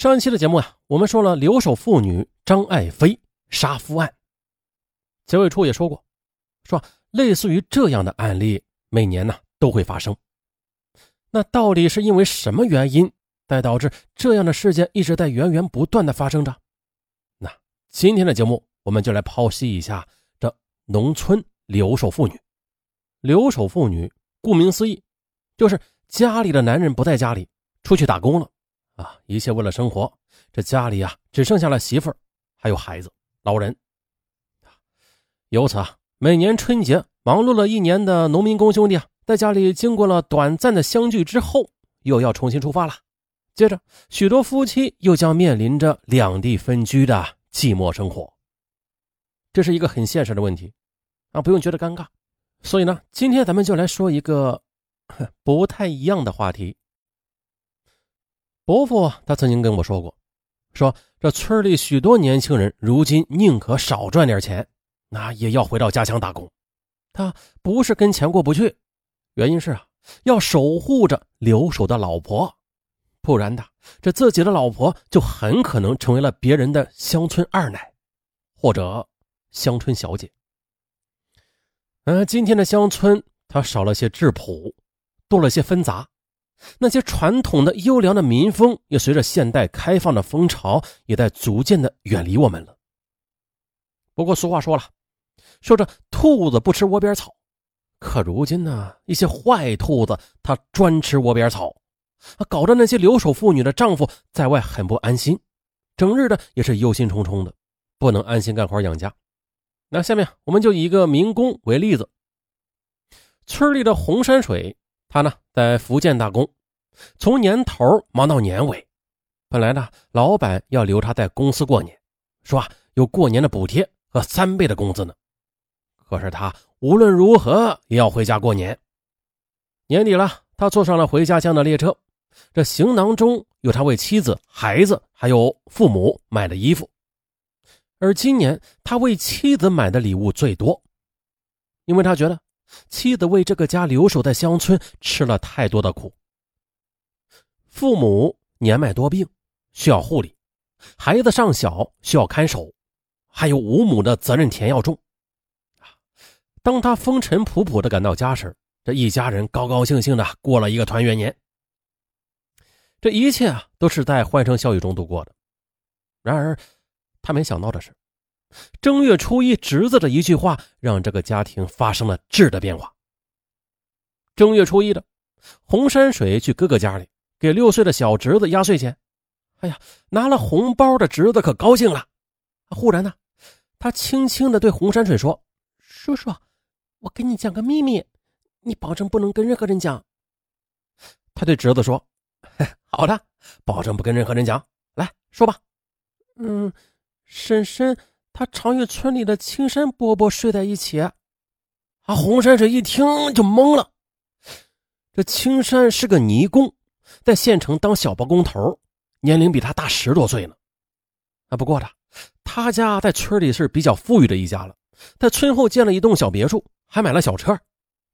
上一期的节目啊，我们说了留守妇女张爱妃杀夫案。结尾处也说过，说类似于这样的案例每年呢都会发生。那到底是因为什么原因，才导致这样的事件一直在源源不断的发生着？那今天的节目，我们就来剖析一下这农村留守妇女。留守妇女，顾名思义，就是家里的男人不在家里，出去打工了。啊，一切为了生活，这家里啊只剩下了媳妇儿，还有孩子、老人。由此啊，每年春节忙碌了一年的农民工兄弟啊，在家里经过了短暂的相聚之后，又要重新出发了。接着，许多夫妻又将面临着两地分居的寂寞生活。这是一个很现实的问题啊，不用觉得尴尬。所以呢，今天咱们就来说一个 不太一样的话题。伯父他曾经跟我说过，说这村里许多年轻人如今宁可少赚点钱，那也要回到家乡打工。他不是跟钱过不去，原因是啊，要守护着留守的老婆，不然的这自己的老婆就很可能成为了别人的乡村二奶，或者乡村小姐。嗯，今天的乡村它少了些质朴，多了些纷杂。那些传统的优良的民风，也随着现代开放的风潮，也在逐渐的远离我们了。不过俗话说了，说这兔子不吃窝边草，可如今呢，一些坏兔子它专吃窝边草，搞得那些留守妇女的丈夫在外很不安心，整日的也是忧心忡忡的，不能安心干活养家。那下面我们就以一个民工为例子，村里的红山水。他呢，在福建打工，从年头忙到年尾。本来呢，老板要留他在公司过年，说啊有过年的补贴和三倍的工资呢。可是他无论如何也要回家过年。年底了，他坐上了回家乡的列车，这行囊中有他为妻子、孩子还有父母买的衣服。而今年他为妻子买的礼物最多，因为他觉得。妻子为这个家留守在乡村，吃了太多的苦。父母年迈多病，需要护理；孩子尚小，需要看守；还有五亩的责任田要种。当他风尘仆仆的赶到家时，这一家人高高兴兴的过了一个团圆年。这一切啊，都是在欢声笑语中度过的。然而，他没想到的是。正月初一，侄子的一句话让这个家庭发生了质的变化。正月初一的，洪山水去哥哥家里给六岁的小侄子压岁钱。哎呀，拿了红包的侄子可高兴了。忽然呢，他轻轻的对洪山水说：“叔叔，我跟你讲个秘密，你保证不能跟任何人讲。”他对侄子说：“ 好的，保证不跟任何人讲。来说吧。”嗯，婶婶。他常与村里的青山伯伯睡在一起，啊，红山水一听就懵了。这青山是个泥工，在县城当小包工头，年龄比他大十多岁呢。啊，不过的，他家在村里是比较富裕的一家了，在村后建了一栋小别墅，还买了小车。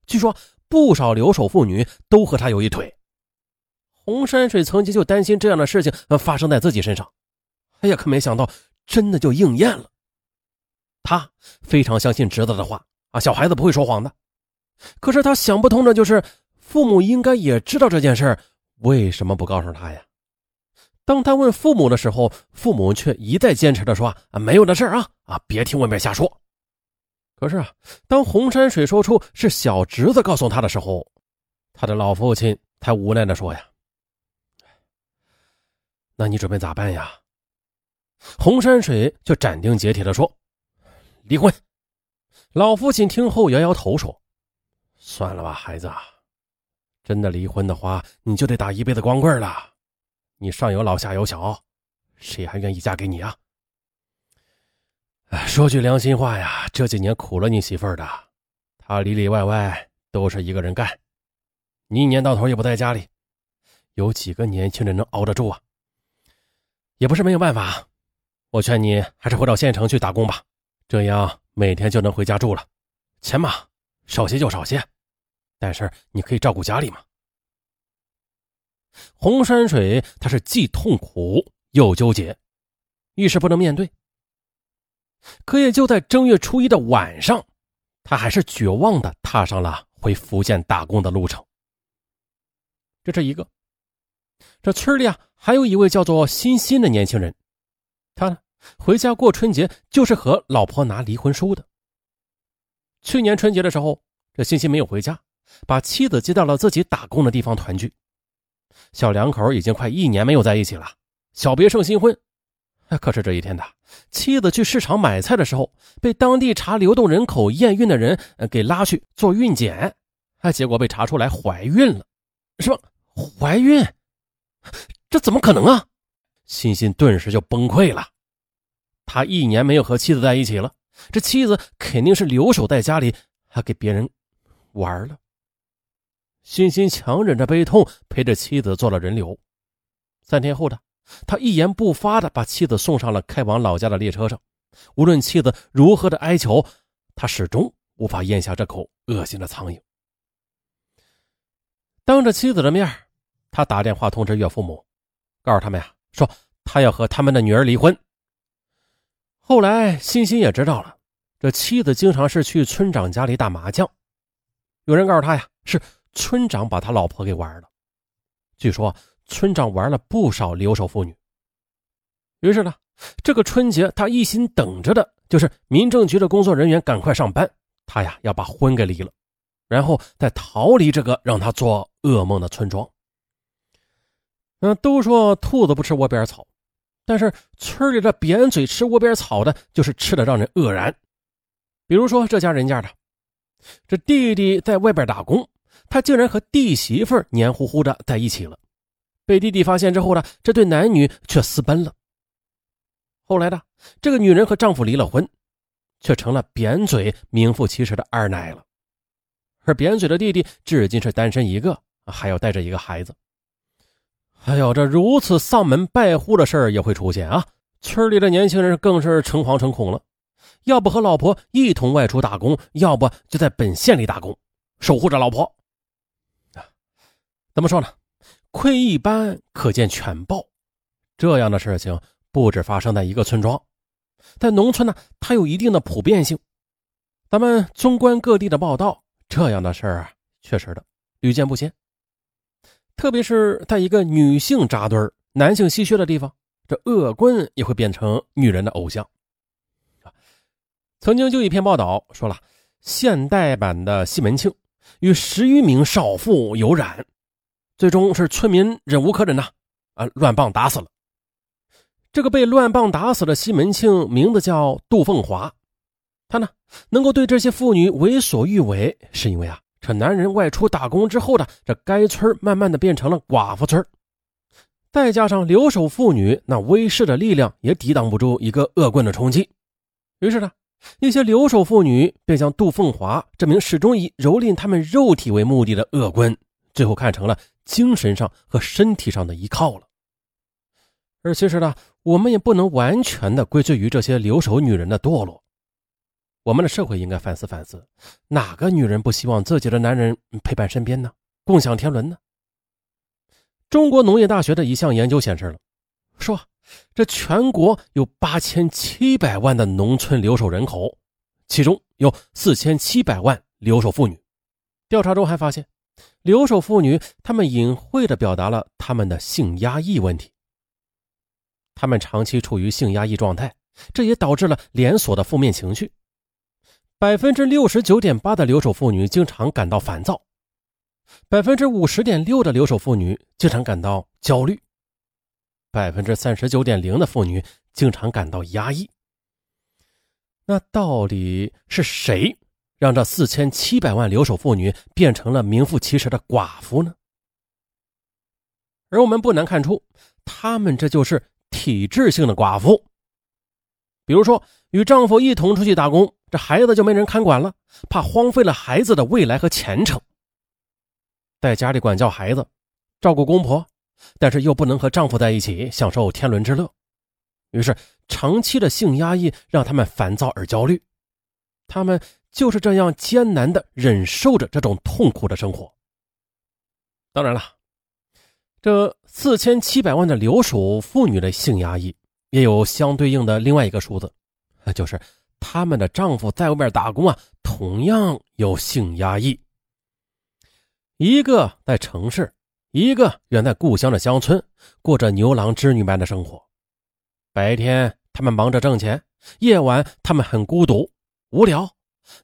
据说不少留守妇女都和他有一腿。红山水曾经就担心这样的事情发生在自己身上，哎呀，可没想到真的就应验了。他非常相信侄子的话啊，小孩子不会说谎的。可是他想不通的就是，父母应该也知道这件事为什么不告诉他呀？当他问父母的时候，父母却一再坚持的说：“啊，没有的事啊，啊，别听外面瞎说。”可是啊，当洪山水说出是小侄子告诉他的时候，他的老父亲才无奈的说：“呀，那你准备咋办呀？”洪山水就斩钉截铁的说。离婚，老父亲听后摇摇头说：“算了吧，孩子，真的离婚的话，你就得打一辈子光棍了。你上有老下有小，谁还愿意嫁给你啊？”，说句良心话呀，这几年苦了你媳妇儿的，她里里外外都是一个人干，你一年到头也不在家里，有几个年轻人能熬得住啊？也不是没有办法，我劝你还是回到县城去打工吧。这样每天就能回家住了，钱嘛少些就少些，但是你可以照顾家里嘛。洪山水他是既痛苦又纠结，一时不能面对。可也就在正月初一的晚上，他还是绝望的踏上了回福建打工的路程。这是一个。这村里啊，还有一位叫做欣欣的年轻人，他呢回家过春节就是和老婆拿离婚书的。去年春节的时候，这欣欣没有回家，把妻子接到了自己打工的地方团聚。小两口已经快一年没有在一起了，小别胜新婚。可是这一天的妻子去市场买菜的时候，被当地查流动人口验孕的人给拉去做孕检，哎，结果被查出来怀孕了，什么？怀孕？这怎么可能啊！欣欣顿时就崩溃了。他一年没有和妻子在一起了，这妻子肯定是留守在家里，还给别人玩了。欣欣强忍着悲痛，陪着妻子做了人流。三天后的他一言不发的把妻子送上了开往老家的列车上。无论妻子如何的哀求，他始终无法咽下这口恶心的苍蝇。当着妻子的面他打电话通知岳父母，告诉他们呀，说他要和他们的女儿离婚。后来，欣欣也知道了，这妻子经常是去村长家里打麻将。有人告诉他呀，是村长把他老婆给玩了。据说村长玩了不少留守妇女。于是呢，这个春节他一心等着的就是民政局的工作人员赶快上班，他呀要把婚给离了，然后再逃离这个让他做噩梦的村庄。嗯，都说兔子不吃窝边草，但是村里的扁嘴吃窝边草的，就是吃的让人愕然。比如说这家人家的，这弟弟在外边打工，他竟然和弟媳妇黏糊糊的在一起了。被弟弟发现之后呢，这对男女却私奔了。后来的这个女人和丈夫离了婚，却成了扁嘴名副其实的二奶了。而扁嘴的弟弟至今是单身一个，还要带着一个孩子。哎呦，这如此丧门败户的事儿也会出现啊！村里的年轻人更是诚惶诚恐了，要不和老婆一同外出打工，要不就在本县里打工，守护着老婆。啊，怎么说呢？窥一斑可见全豹，这样的事情不止发生在一个村庄，在农村呢，它有一定的普遍性。咱们纵观各地的报道，这样的事儿啊，确实的屡见不鲜。特别是在一个女性扎堆儿男性稀缺的地方，这恶棍也会变成女人的偶像。曾经就一篇报道说了，现代版的西门庆与十余名少妇有染，最终是村民忍无可忍呐，啊，乱棒打死了。这个被乱棒打死的西门庆名字叫杜凤华，他呢能够对这些妇女为所欲为，是因为啊。这男人外出打工之后的这该村慢慢的变成了寡妇村再加上留守妇女那威势的力量也抵挡不住一个恶棍的冲击，于是呢，一些留守妇女便将杜凤华这名始终以蹂躏他们肉体为目的的恶棍，最后看成了精神上和身体上的依靠了。而其实呢，我们也不能完全的归罪于这些留守女人的堕落。我们的社会应该反思反思，哪个女人不希望自己的男人陪伴身边呢？共享天伦呢？中国农业大学的一项研究显示了，说这全国有八千七百万的农村留守人口，其中有四千七百万留守妇女。调查中还发现，留守妇女她们隐晦的表达了她们的性压抑问题，她们长期处于性压抑状态，这也导致了连锁的负面情绪。百分之六十九点八的留守妇女经常感到烦躁，百分之五十点六的留守妇女经常感到焦虑，百分之三十九点零的妇女经常感到压抑。那到底是谁让这四千七百万留守妇女变成了名副其实的寡妇呢？而我们不难看出，她们这就是体制性的寡妇。比如说，与丈夫一同出去打工。这孩子就没人看管了，怕荒废了孩子的未来和前程。在家里管教孩子，照顾公婆，但是又不能和丈夫在一起享受天伦之乐，于是长期的性压抑让他们烦躁而焦虑。他们就是这样艰难的忍受着这种痛苦的生活。当然了，这四千七百万的留守妇女的性压抑，也有相对应的另外一个数字，那就是他们的丈夫在外面打工啊，同样有性压抑。一个在城市，一个远在故乡的乡村，过着牛郎织女般的生活。白天他们忙着挣钱，夜晚他们很孤独、无聊，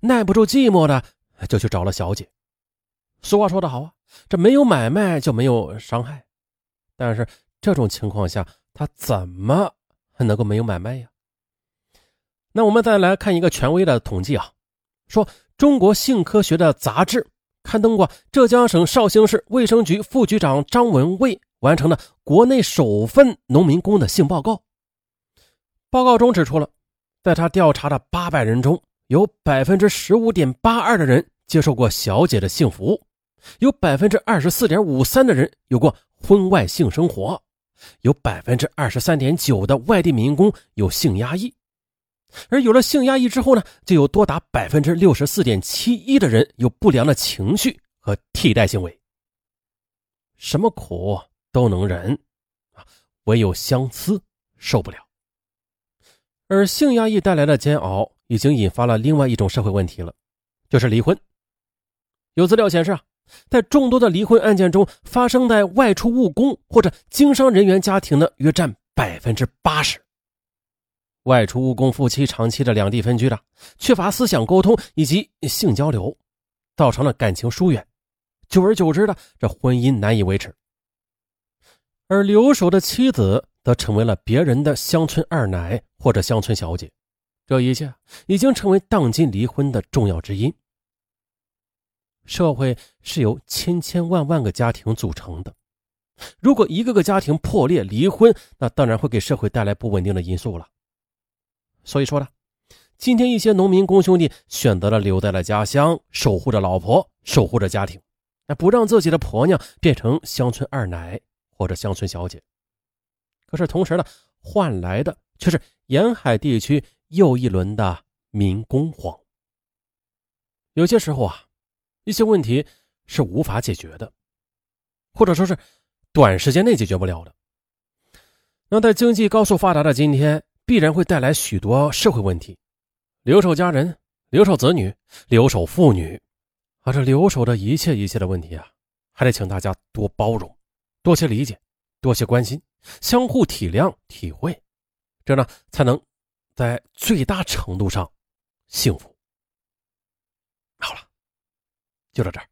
耐不住寂寞的，就去找了小姐。俗话说得好啊，这没有买卖就没有伤害。但是这种情况下，他怎么能够没有买卖呀？那我们再来看一个权威的统计啊，说中国性科学的杂志刊登过浙江省绍兴市卫生局副局长张文卫完成的国内首份农民工的性报告。报告中指出了，在他调查的八百人中，有百分之十五点八二的人接受过小姐的性服务，有百分之二十四点五三的人有过。婚外性生活，有百分之二十三点九的外地民工有性压抑，而有了性压抑之后呢，就有多达百分之六十四点七一的人有不良的情绪和替代行为。什么苦都能忍啊，唯有相思受不了。而性压抑带来的煎熬，已经引发了另外一种社会问题了，就是离婚。有资料显示啊。在众多的离婚案件中，发生在外出务工或者经商人员家庭的约占百分之八十。外出务工夫妻长期的两地分居了，缺乏思想沟通以及性交流，造成了感情疏远，久而久之的这婚姻难以维持。而留守的妻子则成为了别人的乡村二奶或者乡村小姐，这一切已经成为当今离婚的重要之因。社会是由千千万万个家庭组成的，如果一个个家庭破裂、离婚，那当然会给社会带来不稳定的因素了。所以说呢，今天一些农民工兄弟选择了留在了家乡，守护着老婆，守护着家庭，那不让自己的婆娘变成乡村二奶或者乡村小姐。可是同时呢，换来的却是沿海地区又一轮的民工荒。有些时候啊。一些问题是无法解决的，或者说是短时间内解决不了的。那在经济高速发达的今天，必然会带来许多社会问题：留守家人、留守子女、留守妇女，啊，这留守的一切一切的问题啊，还得请大家多包容、多些理解、多些关心，相互体谅体会，这呢才能在最大程度上幸福。好了。就到这儿。